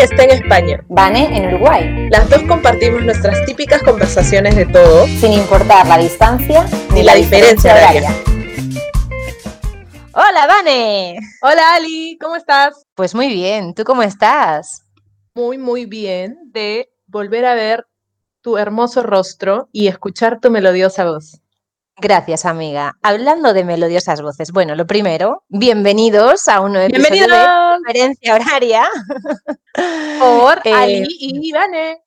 Está en España. Vane en Uruguay. Las dos compartimos nuestras típicas conversaciones de todo, sin importar la distancia ni la, diferencia, horaria. Hola, Vane. Hola, Ali, ¿cómo estás? Pues muy bien, ¿tú cómo estás? Muy, muy bien de volver a ver tu hermoso rostro y escuchar tu melodiosa voz. Gracias, amiga. Hablando de melodiosas voces, bueno, lo primero, bienvenidos a un nuevo episodio de Diferencia Horaria. Por eh, Ali y Ivane.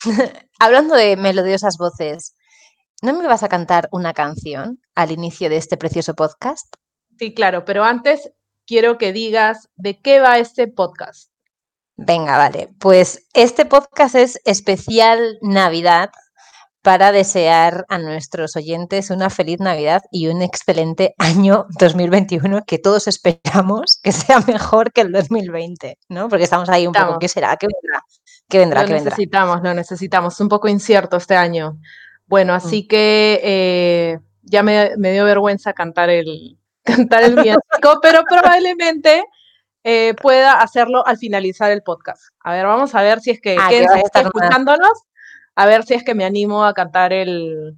Hablando de melodiosas voces, ¿no me vas a cantar una canción al inicio de este precioso podcast? Sí, claro, pero antes quiero que digas de qué va este podcast. Venga, vale. Pues este podcast es especial Navidad para desear a nuestros oyentes una feliz Navidad y un excelente año 2021 que todos esperamos que sea mejor que el 2020, ¿no? Porque estamos ahí un poco, ¿qué será? ¿Qué vendrá? ¿Qué vendrá? Lo necesitamos, lo necesitamos. Un poco incierto este año. Bueno, así mm. que eh, ya me, dio vergüenza cantar el, cantar el pero probablemente eh, pueda hacerlo al finalizar el podcast. A ver, vamos a ver si es que ah, escuchándonos a ver si es que me animo a cantar el,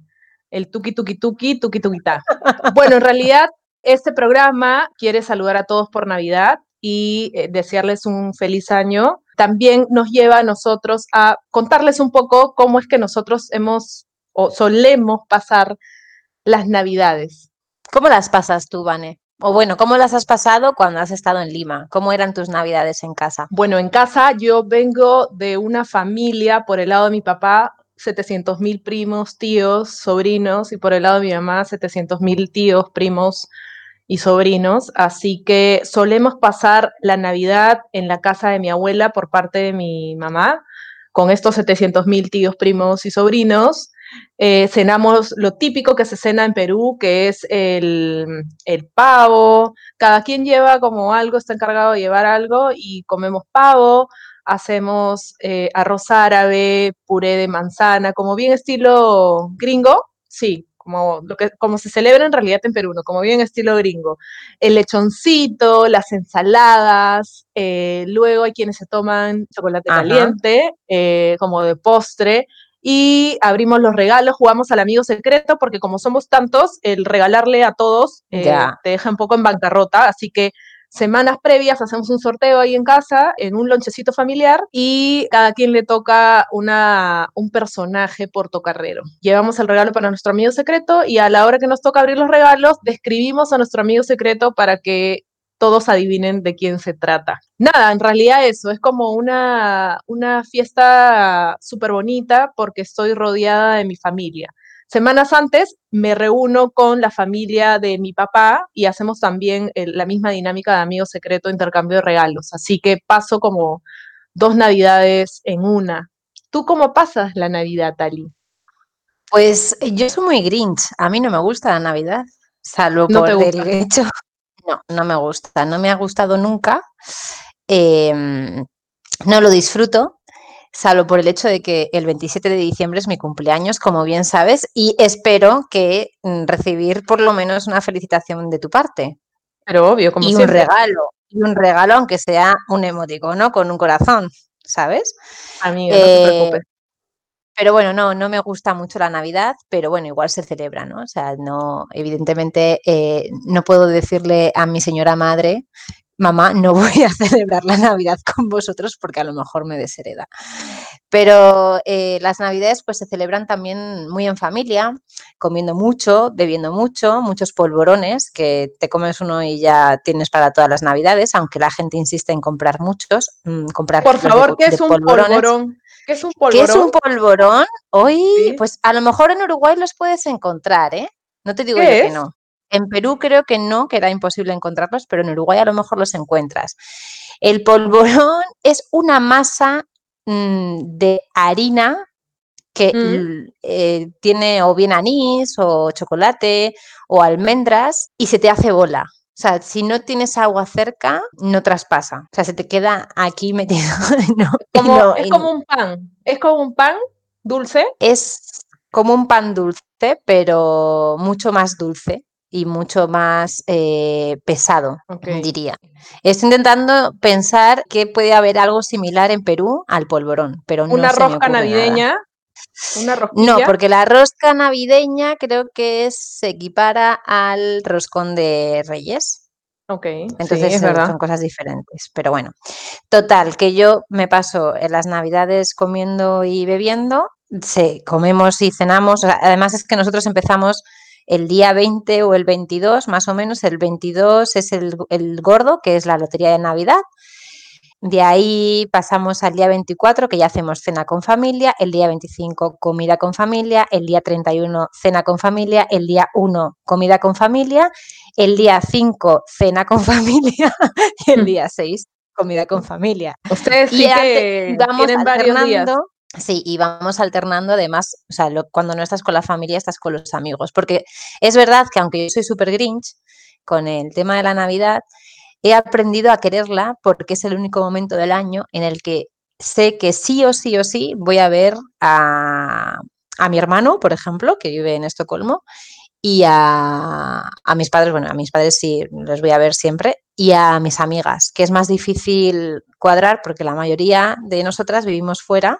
el tuki tuki tuki tuki tuki ta. Bueno, en realidad este programa quiere saludar a todos por Navidad y eh, desearles un feliz año. También nos lleva a nosotros a contarles un poco cómo es que nosotros hemos o solemos pasar las Navidades. ¿Cómo las pasas tú, Vane? O bueno, ¿cómo las has pasado cuando has estado en Lima? ¿Cómo eran tus navidades en casa? Bueno, en casa yo vengo de una familia, por el lado de mi papá, 700 mil primos, tíos, sobrinos, y por el lado de mi mamá, 700 mil tíos, primos y sobrinos. Así que solemos pasar la Navidad en la casa de mi abuela por parte de mi mamá, con estos 700 mil tíos, primos y sobrinos. Eh, cenamos lo típico que se cena en Perú, que es el, pavo. Cada quien lleva como algo, está encargado de llevar algo y comemos pavo. Hacemos eh, arroz árabe, puré de manzana, como bien estilo gringo, sí, como, lo que, como se celebra en realidad en Perú, ¿no? como bien estilo gringo. El lechoncito, las ensaladas, eh, luego hay quienes se toman chocolate caliente como de postre y abrimos los regalos, jugamos al amigo secreto, porque como somos tantos, el regalarle a todos eh, te deja un poco en bancarrota, así que semanas previas hacemos un sorteo ahí en casa, en un lonchecito familiar, y cada quien le toca una, un personaje portocarrero. Llevamos el regalo para nuestro amigo secreto y a la hora que nos toca abrir los regalos, describimos a nuestro amigo secreto para que todos adivinen de quién se trata. Nada, en realidad eso, es como una, una fiesta súper bonita porque estoy rodeada de mi familia. Semanas antes me reúno con la familia de mi papá y hacemos también la misma dinámica de amigo secreto, intercambio de regalos. Así que paso como dos navidades en una. ¿Tú cómo pasas la Navidad, Tali? Pues yo soy muy grinch. A mí no me gusta la Navidad, salvo por el hecho no, no me gusta, no me ha gustado nunca. Em, no lo disfruto, salvo por el hecho de que el 27 de diciembre es mi cumpleaños, como bien sabes, y espero que mm, recibir por lo menos una felicitación de tu parte. Pero obvio, como y un regalo, y un regalo, aunque sea un emoticono con un corazón, ¿sabes? Amiga, no te eh, preocupes. Pero bueno, no, no me gusta mucho la Navidad, pero bueno, igual se celebra, ¿no? O sea, no, evidentemente eh, no puedo decirle a mi señora madre, mamá, no voy a celebrar la Navidad con vosotros porque a lo mejor me deshereda. Pero eh, las Navidades pues se celebran también muy en familia, comiendo mucho, bebiendo mucho, muchos polvorones, que te comes uno y ya tienes para todas las Navidades, aunque la gente insiste en comprar muchos. Mm, comprar Por favor, ¿qué es un polvorón? ¿Qué es un polvorón? ¿Qué es un polvorón? Hoy, pues a lo mejor en Uruguay los puedes encontrar, ¿eh? No te digo yo que no. En Perú creo que no, que era imposible encontrarlos, pero en Uruguay a lo mejor los encuentras. El polvorón es una masa mm, de harina que mm. eh, tiene o bien anís o chocolate o almendras y se te hace bola. O sea, si no tienes agua cerca, no traspasa. O sea, se te queda aquí metido. es como un pan. Es como un pan dulce. Es como un pan dulce, pero mucho más dulce y mucho más eh, pesado, diría. Estoy intentando pensar que puede haber algo similar en Perú al polvorón, pero no Una rosca navideña. ¿Una no, porque la rosca navideña creo que se equipara al roscón de Reyes. Ok. Entonces son cosas diferentes. Pero bueno, total, que yo me paso en las navidades comiendo y bebiendo. Sí, comemos y cenamos. además es que nosotros empezamos el día 20 o el 22, más o menos. El 22 es el, el gordo, que es la lotería de Navidad. De ahí pasamos al día 24, que ya hacemos cena con familia, el día 25 comida con familia, el día 31 cena con familia, el día 1 comida con familia, el día 5 cena con familia y el día 6 comida con familia. Ustedes sí que varios días. Sí, y vamos alternando además, o sea, cuando no estás con la familia, estás con los amigos. Porque es verdad que aunque yo soy súper grinch con el tema de la Navidad, he aprendido a quererla porque es el único momento del año en el que sé que sí o sí o sí voy a ver a, mi hermano, por ejemplo, que vive en Estocolmo, y a, a, mis padres, bueno, a mis padres sí los voy a ver siempre, y a mis amigas, que es más difícil cuadrar porque la mayoría de nosotras vivimos fuera.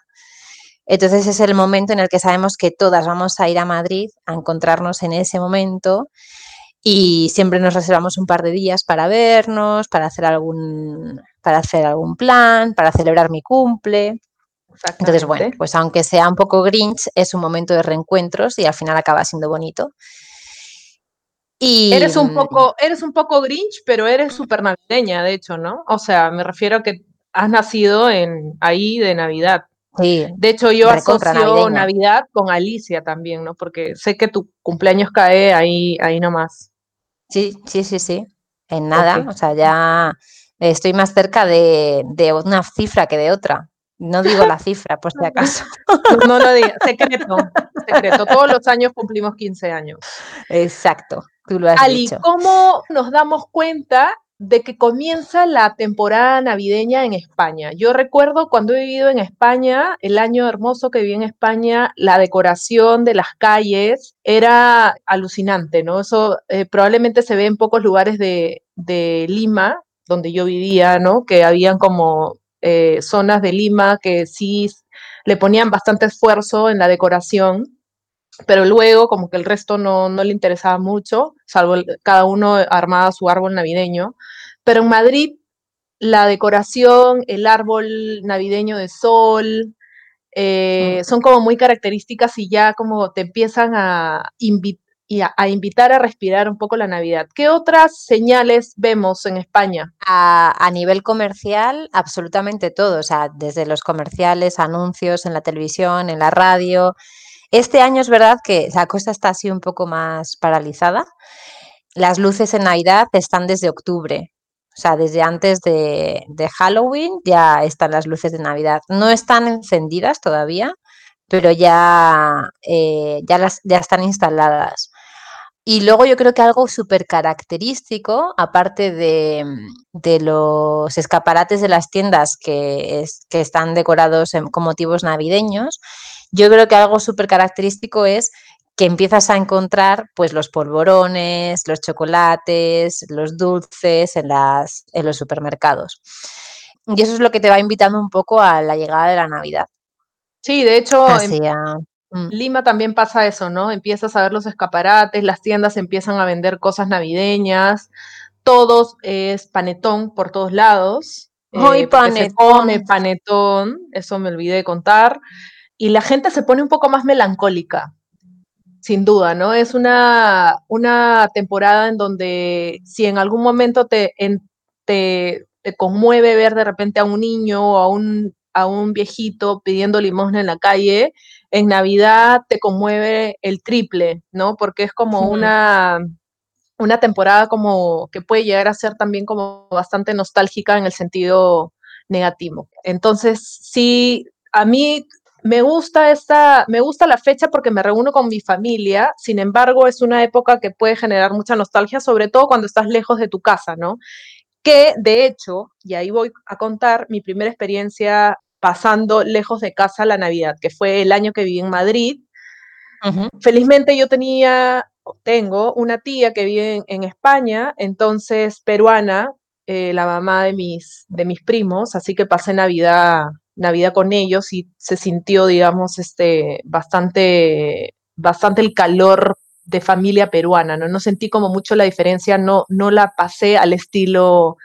Entonces es el momento en el que sabemos que todas vamos a ir a Madrid a encontrarnos en ese momento y siempre nos reservamos un par de días para vernos, para hacer algún, para hacer algún plan, para celebrar mi cumple. Entonces, bueno, pues aunque sea un poco grinch, es un momento de reencuentros y al final acaba siendo bonito. Y... Eres un poco, eres un poco grinch, pero eres súper navideña, de hecho, ¿no? O sea, me refiero a que has nacido en ahí de Navidad. Sí, de hecho, yo asocio Navidad con Alicia también, ¿no? Porque sé que tu cumpleaños cae ahí, ahí nomás. Sí, sí, sí, sí. En nada, o sea, ya estoy más cerca de, una cifra que de otra. No digo la cifra, por si acaso. No lo digas, secreto, secreto. Todos los años cumplimos 15 años. Exacto, tú lo has Ali, ¿cómo nos damos cuenta de que comienza la temporada navideña en España. Yo recuerdo cuando he vivido en España, el año hermoso que viví en España, la decoración de las calles era alucinante, ¿no? Eso eh, probablemente se ve en pocos lugares de, Lima, donde yo vivía, ¿no? Que habían como eh, zonas de Lima que sí le ponían bastante esfuerzo en la decoración pero luego como que el resto no, no le interesaba mucho, salvo cada uno armaba su árbol navideño. Pero en Madrid la decoración, el árbol navideño de sol, eh, son como muy características y ya como te empiezan a, a, invitar a respirar un poco la Navidad. ¿Qué otras señales vemos en España? A, a, nivel comercial, absolutamente todo, o sea, desde los comerciales, anuncios en la televisión, en la radio, este año es verdad que la cosa está así un poco más paralizada. Las luces en Navidad están desde octubre, o sea, desde antes de, Halloween ya están las luces de Navidad. No están encendidas todavía, pero ya, eh, ya, las, ya están instaladas. Y luego yo creo que algo súper característico, aparte de, los escaparates de las tiendas que, que están decorados con motivos navideños, yo creo que algo súper característico es que empiezas a encontrar pues los polvorones, los chocolates, los dulces en, las, en los supermercados. Y eso es lo que te va invitando un poco a la llegada de la Navidad. Sí, de hecho, en mm. Lima también pasa eso, ¿no? Empiezas a ver los escaparates, las tiendas empiezan a vender cosas navideñas, todos es panetón por todos lados. Hoy eh, panetón. panetón, eso me olvidé de contar y la gente se pone un poco más melancólica, sin duda, ¿no? Es una, una temporada en donde si en algún momento te, te, conmueve ver de repente a un niño o a un, a un viejito pidiendo limosna en la calle, en Navidad te conmueve el triple, ¿no? Porque es como una, una temporada como que puede llegar a ser también como bastante nostálgica en el sentido negativo. Entonces, sí, a mí me gusta esta, me gusta la fecha porque me reúno con mi familia, sin embargo, es una época que puede generar mucha nostalgia, sobre todo cuando estás lejos de tu casa, ¿no? Que de hecho, y ahí voy a contar mi primera experiencia pasando lejos de casa la Navidad, que fue el año que viví en Madrid. Felizmente yo tenía tengo una tía que vive en, España, entonces peruana, eh, la mamá de mis, de mis primos, así que pasé Navidad, Navidad con ellos y se sintió, digamos, este, bastante, bastante el calor de familia peruana, ¿no? No sentí como mucho la diferencia, no, no la pasé al estilo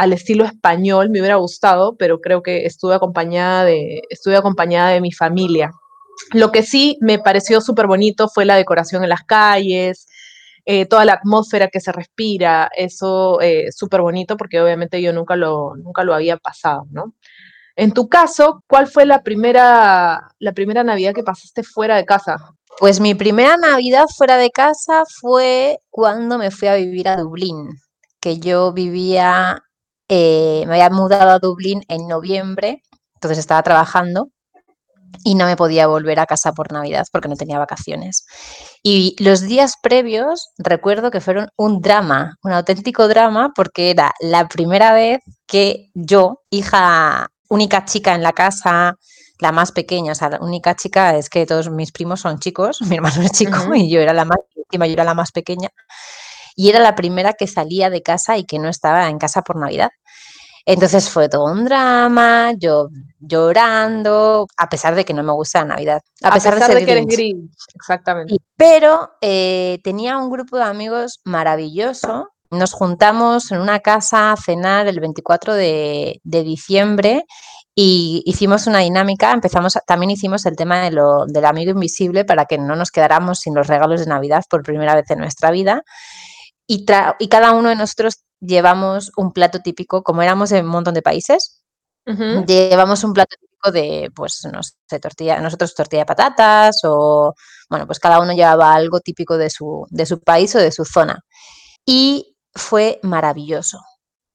al estilo español, me hubiera gustado, pero creo que estuve acompañada de, estuve acompañada de mi familia. Lo que sí me pareció súper bonito fue la decoración en las calles, eh, toda la atmósfera que se respira, eso eh, súper bonito porque obviamente yo nunca lo, nunca lo había pasado, ¿no? En tu caso, ¿cuál fue la primera, la primera Navidad que pasaste fuera de casa? Pues mi primera Navidad fuera de casa fue cuando me fui a vivir a Dublín, que yo vivía, eh, me había mudado a Dublín en noviembre, entonces estaba trabajando y no me podía volver a casa por Navidad porque no tenía vacaciones. Y los días previos recuerdo que fueron un drama, un auténtico drama, porque era la primera vez que yo, hija única chica en la casa, la más pequeña, o sea, la única chica es que todos mis primos son chicos, mi hermano es chico y yo era la más, yo era la más pequeña. Y era la primera que salía de casa y que no estaba en casa por Navidad. Entonces fue todo un drama, yo llorando, a pesar de que no me gusta la Navidad. A, pesar, de, ser que eres gris, exactamente. pero eh, tenía un grupo de amigos maravilloso. Nos juntamos en una casa a cenar el 24 de, diciembre y hicimos una dinámica, empezamos, también hicimos el tema de lo, del amigo invisible para que no nos quedáramos sin los regalos de Navidad por primera vez en nuestra vida. Y, y cada uno de nosotros llevamos un plato típico, como éramos en un montón de países, llevamos un plato típico de, pues, no sé, tortilla, nosotros tortilla de patatas o, bueno, pues cada uno llevaba algo típico de su, de su país o de su zona. Y fue maravilloso.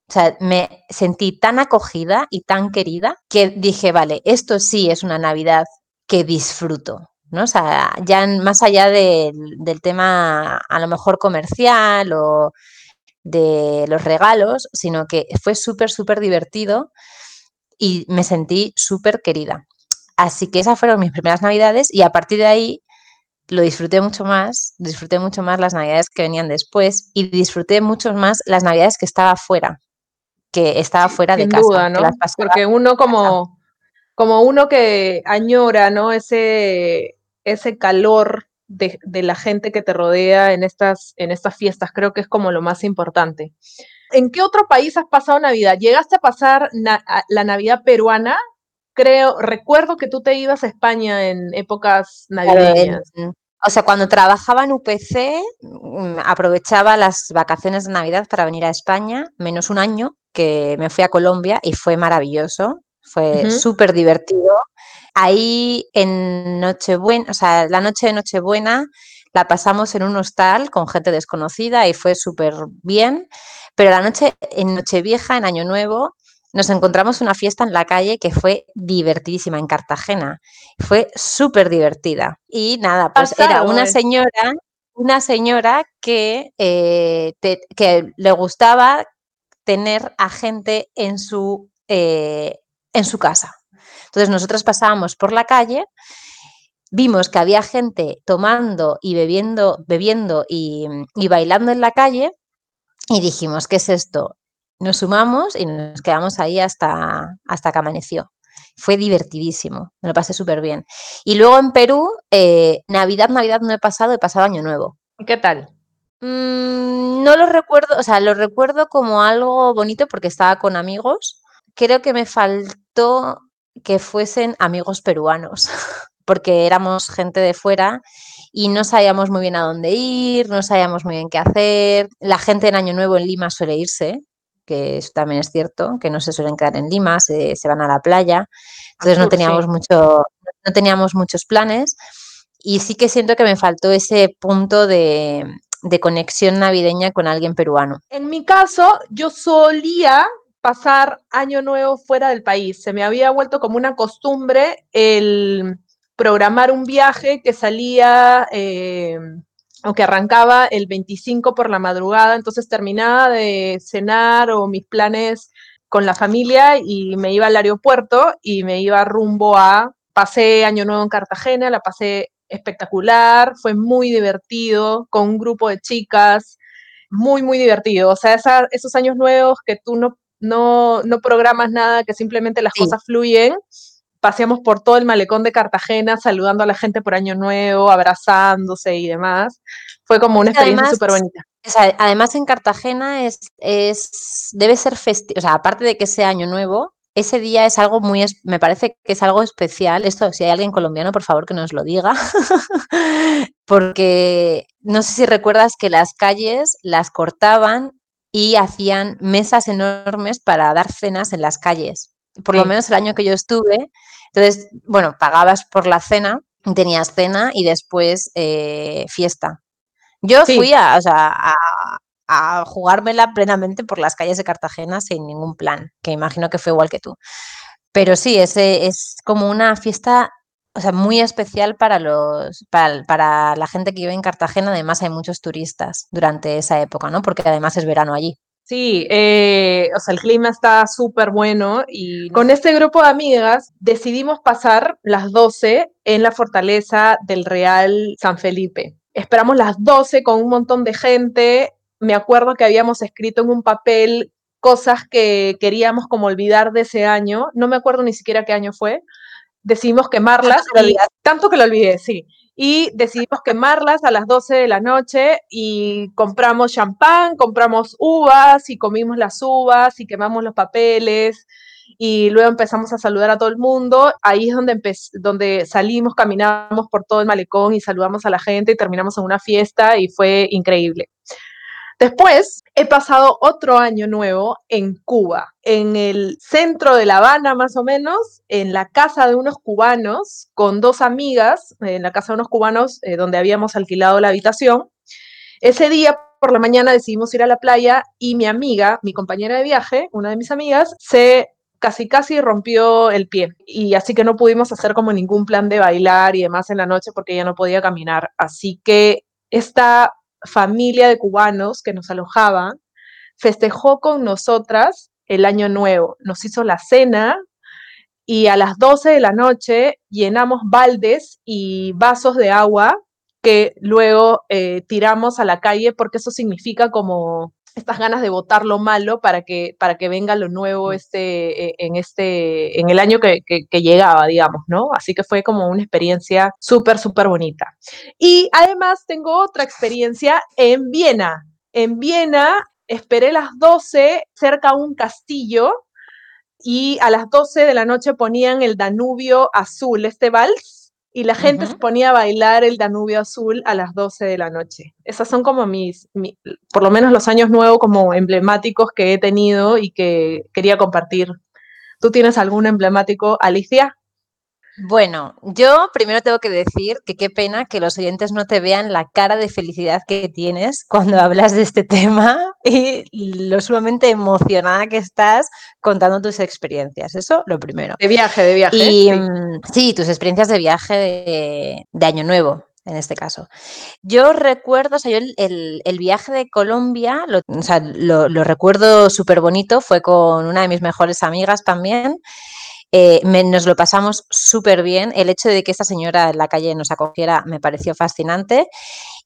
O sea, me sentí tan acogida y tan querida que dije, vale, esto sí es una Navidad que disfruto. ¿No? O sea, ya más allá del tema a lo mejor comercial o de los regalos, sino que fue súper, súper divertido y me sentí súper querida. Así que esas fueron mis primeras navidades y a partir de ahí lo disfruté mucho más, disfruté mucho más las navidades que venían después y disfruté mucho más las navidades que estaba fuera, que estaba fuera de casa. ¿no? Porque uno como, como uno que añora, ¿no? Ese, ese calor de, la gente que te rodea en estas, en estas fiestas. Creo que es como lo más importante. ¿En qué otro país has pasado Navidad? ¿Llegaste a pasar la Navidad peruana? Creo, recuerdo que tú te ibas a España en épocas navideñas. o sea, cuando trabajaba en UPC, mm, aprovechaba las vacaciones de Navidad para venir a España, menos un año, que me fui a Colombia y fue maravilloso, fue súper divertido. Ahí en Nochebuena, o sea, la noche de Nochebuena la pasamos en un hostal con gente desconocida y fue súper bien, pero la noche en Nochevieja, en Año Nuevo, nos encontramos una fiesta en la calle que fue divertidísima en Cartagena. Fue súper divertida. Y nada, pues era una señora, una señora que, eh, que le gustaba tener a gente en su, eh, en su casa. Entonces nosotros pasábamos por la calle, vimos que había gente tomando y bebiendo, bebiendo y, bailando en la calle y dijimos, ¿qué es esto? Nos sumamos y nos quedamos ahí hasta, hasta que amaneció. Fue divertidísimo, me lo pasé súper bien. Y luego en Perú, eh, Navidad, Navidad no he pasado, he pasado Año Nuevo. ¿Qué tal? Mm, no lo recuerdo, o sea, lo recuerdo como algo bonito porque estaba con amigos. Creo que me faltó que fuesen amigos peruanos, porque éramos gente de fuera y no sabíamos muy bien a dónde ir, no sabíamos muy bien qué hacer. La gente en Año Nuevo en Lima suele irse, que eso también es cierto, que no se suelen quedar en Lima, se, van a la playa. Entonces no teníamos, mucho, no teníamos muchos planes y sí que siento que me faltó ese punto de, de conexión navideña con alguien peruano. En mi caso, yo solía pasar año nuevo fuera del país. Se me había vuelto como una costumbre el programar un viaje que salía eh, o que arrancaba el 25 por la madrugada, entonces terminaba de cenar o mis planes con la familia y me iba al aeropuerto y me iba rumbo a, pasé año nuevo en Cartagena, la pasé espectacular, fue muy divertido, con un grupo de chicas, muy, muy divertido. O sea, esos años nuevos que tú no, no, no programas nada, que simplemente las cosas fluyen. Paseamos por todo el malecón de Cartagena saludando a la gente por Año Nuevo, abrazándose y demás. Fue como una experiencia súper bonita. además en Cartagena es, es debe ser festivo, o sea, aparte de que sea Año Nuevo, ese día es algo muy, me parece que es algo especial. Esto, si hay alguien colombiano, por favor que nos lo diga. Porque no sé si recuerdas que las calles las cortaban y hacían mesas enormes para dar cenas en las calles. Por lo menos el año que yo estuve. Entonces, bueno, pagabas por la cena, tenías cena y después eh, fiesta. Yo fui a, o sea, a, a jugármela plenamente por las calles de Cartagena sin ningún plan, que imagino que fue igual que tú. Pero sí, ese es como una fiesta o sea, muy especial para, los, para, la gente que vive en Cartagena. Además, hay muchos turistas durante esa época, ¿no? Porque además es verano allí. Sí, eh, o sea, el clima está súper bueno y con este grupo de amigas decidimos pasar las 12 en la fortaleza del Real San Felipe. Esperamos las 12 con un montón de gente me acuerdo que habíamos escrito en un papel cosas que queríamos como olvidar de ese año, no me acuerdo ni siquiera qué año fue, decidimos quemarlas, tanto que lo olvidé, sí, y decidimos quemarlas a las 12 de la noche y compramos champán, compramos uvas y comimos las uvas y quemamos los papeles y luego empezamos a saludar a todo el mundo. Ahí es donde, donde salimos, caminamos por todo el malecón y saludamos a la gente y terminamos en una fiesta y fue increíble. Después he pasado otro año nuevo en Cuba, en el centro de La Habana más o menos, en la casa de unos cubanos, con dos amigas, en la casa de unos cubanos eh, donde habíamos alquilado la habitación. Ese día por la mañana decidimos ir a la playa y mi amiga, mi compañera de viaje, una de mis amigas, se casi casi rompió el pie y así que no pudimos hacer como ningún plan de bailar y demás en la noche porque ella no podía caminar. Así que esta familia de cubanos que nos alojaban, festejó con nosotras el año nuevo. Nos hizo la cena y a las 12 de la noche llenamos baldes y vasos de agua que luego eh, tiramos a la calle porque eso significa como estas ganas de votar lo malo para que, para que venga lo nuevo este, eh, en, este, en el año que, que, llegaba, digamos, ¿no? Así que fue como una experiencia súper, súper bonita. Y además tengo otra experiencia en Viena. En Viena esperé las 12 cerca a un castillo y a las 12 de la noche ponían el Danubio azul, este vals y la gente se ponía a bailar el Danubio Azul a las 12 de la noche. Esas son como mis, por lo menos los años nuevos como emblemáticos que he tenido y que quería compartir. ¿Tú tienes algún emblemático, Alicia? Bueno, yo primero tengo que decir que qué pena que los oyentes no te vean la cara de felicidad que tienes cuando hablas de este tema y lo sumamente emocionada que estás contando tus experiencias. Eso lo primero. De viaje, de viaje. Y, mm, sí. tus experiencias de viaje de, Año Nuevo en este caso. Yo recuerdo, o sea, yo el, viaje de Colombia, lo, o sea, lo, lo recuerdo súper bonito, fue con una de mis mejores amigas también. Eh, nos lo pasamos súper bien. El hecho de que esta señora en la calle nos acogiera me pareció fascinante.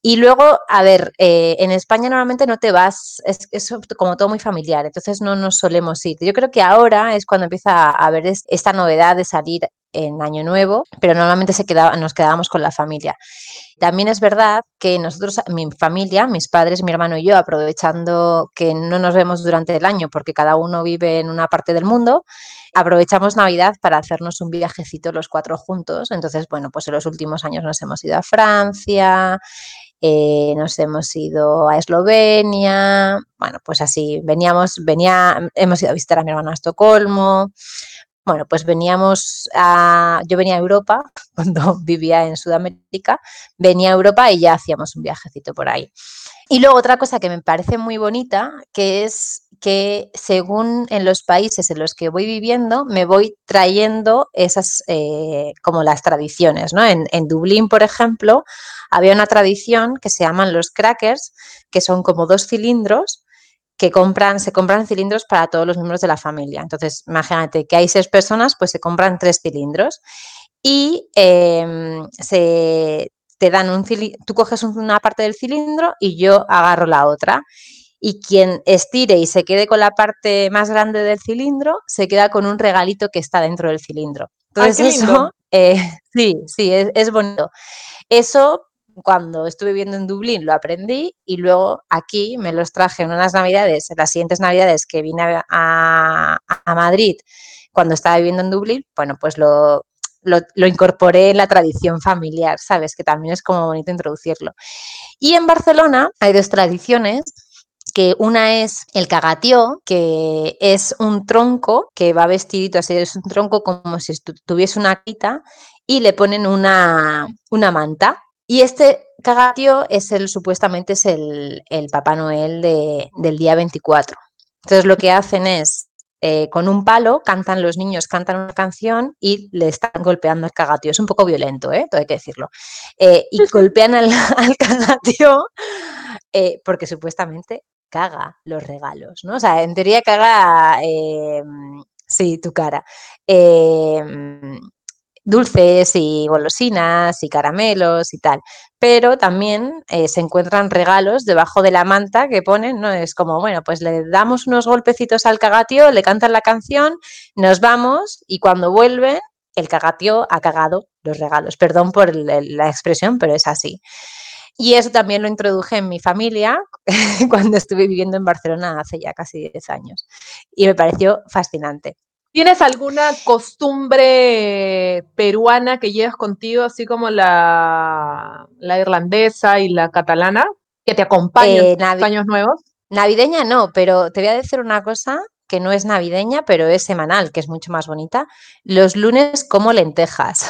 Y luego, a ver, eh, en España normalmente no te vas, es, como todo muy familiar, entonces no nos solemos ir. Yo creo que ahora es cuando empieza a haber esta novedad de salir en Año Nuevo, pero normalmente se quedaba, nos quedábamos con la familia. También es verdad que nosotros, mi familia, mis padres, mi hermano y yo, aprovechando que no nos vemos durante el año porque cada uno vive en una parte del mundo, aprovechamos Navidad para hacernos un viajecito los cuatro juntos. Entonces, bueno, pues en los últimos años nos hemos ido a Francia, eh, nos hemos ido a Eslovenia, bueno, pues así, veníamos, venía, hemos ido a visitar a mi hermano a Estocolmo, bueno, pues veníamos a, yo venía a Europa cuando vivía en Sudamérica, venía a Europa y ya hacíamos un viajecito por ahí. Y luego otra cosa que me parece muy bonita, que es que según en los países en los que voy viviendo, me voy trayendo esas, eh, como las tradiciones, ¿no? En, en, Dublín, por ejemplo, había una tradición que se llaman los crackers, que son como dos cilindros que compran, se compran cilindros para todos los miembros de la familia. Entonces, imagínate que hay seis personas, pues se compran tres cilindros y em, se te dan un tú coges una parte del cilindro y yo agarro la otra. Y quien estire y se quede con la parte más grande del cilindro, se queda con un regalito que está dentro del cilindro. Entonces, eso, eh, sí, sí, es, es bonito. Eso cuando estuve viviendo en Dublín lo aprendí y luego aquí me los traje en unas navidades, las siguientes navidades que vine a, Madrid cuando estaba viviendo en Dublín, bueno, pues lo, lo, incorporé en la tradición familiar, ¿sabes? Que también es como bonito introducirlo. Y en Barcelona hay dos tradiciones que una es el cagatió, que es un tronco que va vestidito así, es un tronco como si tuviese una quita y le ponen una, una manta y este cagatío es el, supuestamente es el, Papá Noel del día 24. Entonces lo que hacen es, eh, con un palo, cantan los niños, cantan una canción y le están golpeando el cagatío. Es un poco violento, ¿eh? Todo hay que decirlo. Eh, y golpean al, al cagatío eh, porque supuestamente caga los regalos, ¿no? O sea, en teoría caga, sí, tu cara dulces y golosinas y caramelos y tal. Pero también eh, se encuentran regalos debajo de la manta que ponen, ¿no? Es como, bueno, pues le damos unos golpecitos al cagatio, le cantan la canción, nos vamos y cuando vuelven, el cagatio ha cagado los regalos. Perdón por la expresión, pero es así. Y eso también lo introduje en mi familia cuando estuve viviendo en Barcelona hace ya casi 10 años. Y me pareció fascinante. ¿Tienes alguna costumbre peruana que llevas contigo, así como la, la irlandesa y la catalana, que te acompañan en eh, años nuevos? Navideña no, pero te voy a decir una cosa que no es navideña, pero es semanal, que es mucho más bonita. Los lunes como lentejas.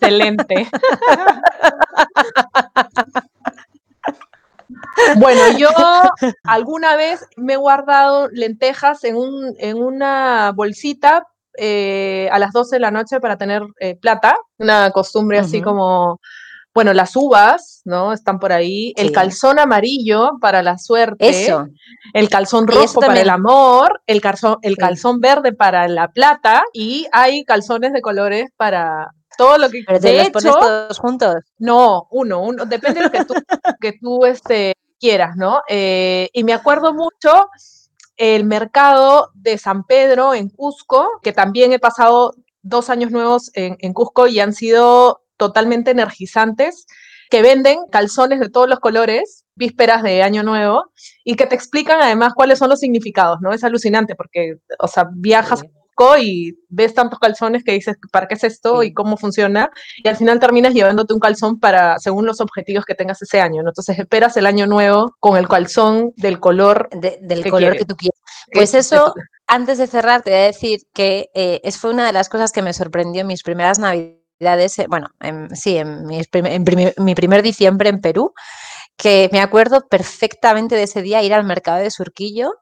Excelente. Bueno, yo alguna vez me he guardado lentejas en, un, en una bolsita eh, a las 12 de la noche para tener eh, plata, una costumbre así como, bueno, las uvas, ¿no? Están por ahí, el calzón amarillo para la suerte, Eso. el calzón rojo para el amor, el calzón, el calzón verde para la plata y hay calzones de colores para, todo lo que ¿Pero te los pones todos juntos? No, uno, uno, depende de lo que tú, que tú este, quieras, ¿no? Eh, y me acuerdo mucho el mercado de San Pedro en Cusco, que también he pasado dos años nuevos en, en Cusco y han sido totalmente energizantes, que venden calzones de todos los colores, vísperas de Año Nuevo, y que te explican además cuáles son los significados, ¿no? Es alucinante porque, o sea, viajas y ves tantos calzones que dices, ¿para qué es esto y cómo funciona? Y al final terminas llevándote un calzón para, según los objetivos que tengas ese año, ¿no? Entonces esperas el año nuevo con el calzón del color del color que tú quieres. Pues eso, antes de cerrar, te voy a decir que eh, es, fue una de las cosas que me sorprendió en mis primeras navidades, eh, bueno, sí, en, mi primer diciembre en Perú, que me acuerdo perfectamente de ese día ir al mercado de Surquillo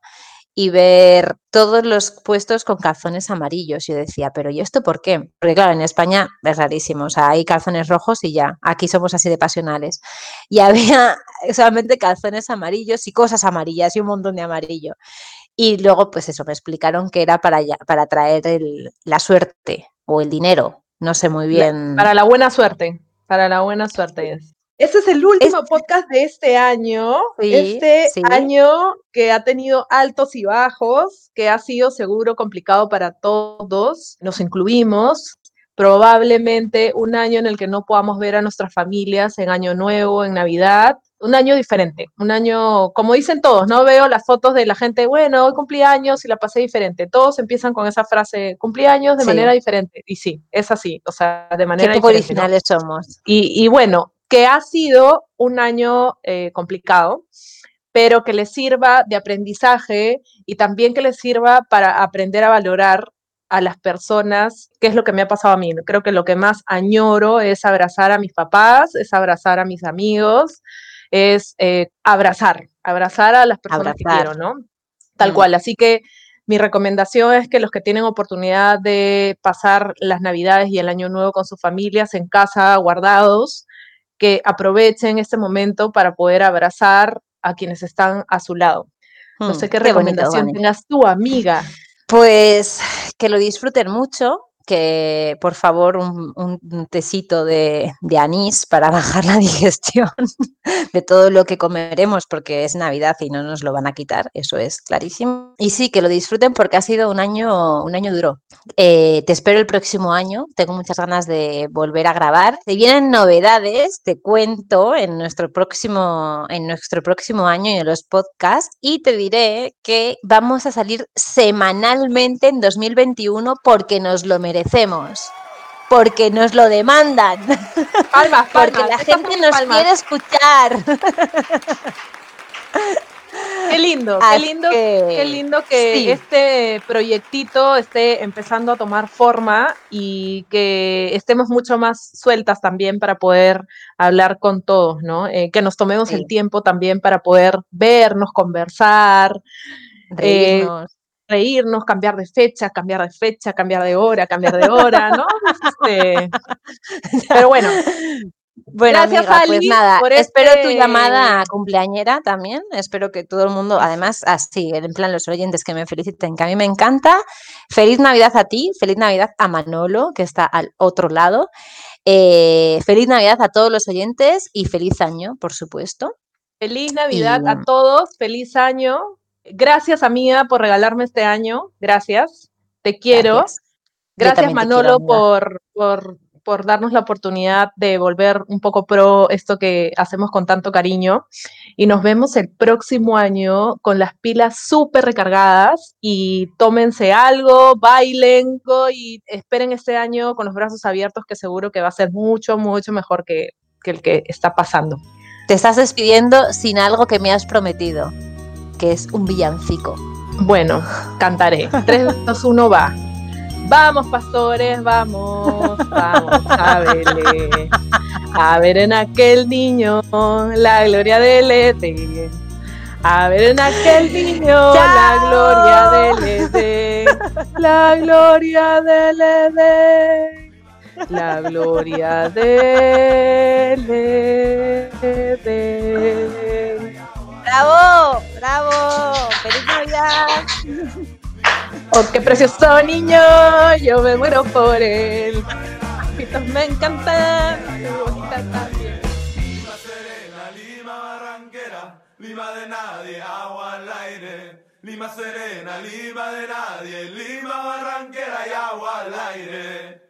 y ver todos los puestos con calzones amarillos. Yo decía, pero ¿y esto por qué? Porque claro, en España es rarísimo, o sea, hay calzones rojos y ya, aquí somos así de pasionales. Y había solamente calzones amarillos y cosas amarillas y un montón de amarillo. Y luego, pues eso, me explicaron que era para, para traer la suerte o el dinero, no sé muy bien. Para la buena suerte, para la buena suerte es. Este es el último podcast de este año. este año que ha tenido altos y bajos, que ha sido seguro complicado para todos. Nos incluimos. Probablemente un año en el que no podamos ver a nuestras familias en Año Nuevo, en Navidad. Un año diferente, un año, como dicen todos, no veo las fotos de la gente, bueno, hoy cumplí años y la pasé diferente. Todos empiezan con esa frase, cumplí años de manera diferente. Y sí, es así, o sea, de manera Qué originales somos. Y, y bueno, que ha sido un año eh, complicado, pero que les sirva de aprendizaje y también que les sirva para aprender a valorar a las personas, que es lo que me ha pasado a mí. Creo que lo que más añoro es abrazar a mis papás, es abrazar a mis amigos, es eh, abrazar, abrazar a las personas que quiero, ¿no? Tal mm. cual. Así que mi recomendación es que los que tienen oportunidad de pasar las Navidades y el Año Nuevo con sus familias en casa, guardados, que aprovechen este momento para poder abrazar a quienes están a su lado. No sé hmm, qué, recomendación tengas tú, amiga. Pues que lo disfruten mucho, que por favor un, un tecito de, de, anís para bajar la digestión de todo lo que comeremos porque es Navidad y no nos lo van a quitar, eso es clarísimo. Y sí, que lo disfruten porque ha sido un año, un año duro. Eh, te espero el próximo año, tengo muchas ganas de volver a grabar. Si vienen novedades, te cuento en nuestro próximo, en nuestro próximo año y en los podcasts y te diré que vamos a salir semanalmente en 2021 porque nos lo merecemos. Porque nos lo demandan. Palmas, palmas, porque la gente nos palmas. quiere escuchar. Qué lindo, qué lindo, que, qué lindo que sí. este proyectito esté empezando a tomar forma y que estemos mucho más sueltas también para poder hablar con todos, ¿no? Eh, que nos tomemos sí. el tiempo también para poder vernos, conversar, reírnos. Eh, reírnos, cambiar de fecha, cambiar de fecha, cambiar de hora, cambiar de hora, ¿no? Este, pero bueno, bueno, Gracias, amiga, pues nada, espero este... tu llamada cumpleañera también. Espero que todo el mundo, además, así, en plan los oyentes que me feliciten, que a mí me encanta. Feliz Navidad a ti, feliz Navidad a Manolo, que está al otro lado. Eh, feliz Navidad a todos los oyentes y feliz año, por supuesto. Feliz Navidad y... a todos, feliz año. Gracias, amiga, por regalarme este año. Gracias. Te quiero. Gracias, Gracias Manolo, quiero, por, por por darnos la oportunidad de volver un poco pro esto que hacemos con tanto cariño. Y nos vemos el próximo año con las pilas súper recargadas y tómense algo, bailen y esperen este año con los brazos abiertos que seguro que va a ser mucho, mucho mejor que, que el que está pasando. Te estás despidiendo sin algo que me has prometido, que es un villancico. Bueno, cantaré. 3, 2, 1, va. Vamos, pastores, vamos, vamos a verle. A ver en aquel niño la gloria del Edén. A ver en aquel niño ¡Chao! la gloria del Edén. La gloria del Edén. La gloria del Edén. ¡Bravo! ¡Bravo! ¡Feliz Navidad! Oh, qué precioso niño, yo me muero por él. Pitos me encantan, también. Lima serena, Lima barranquera, Lima de nadie, agua al aire. Lima serena, Lima de nadie, Lima barranquera y agua al aire.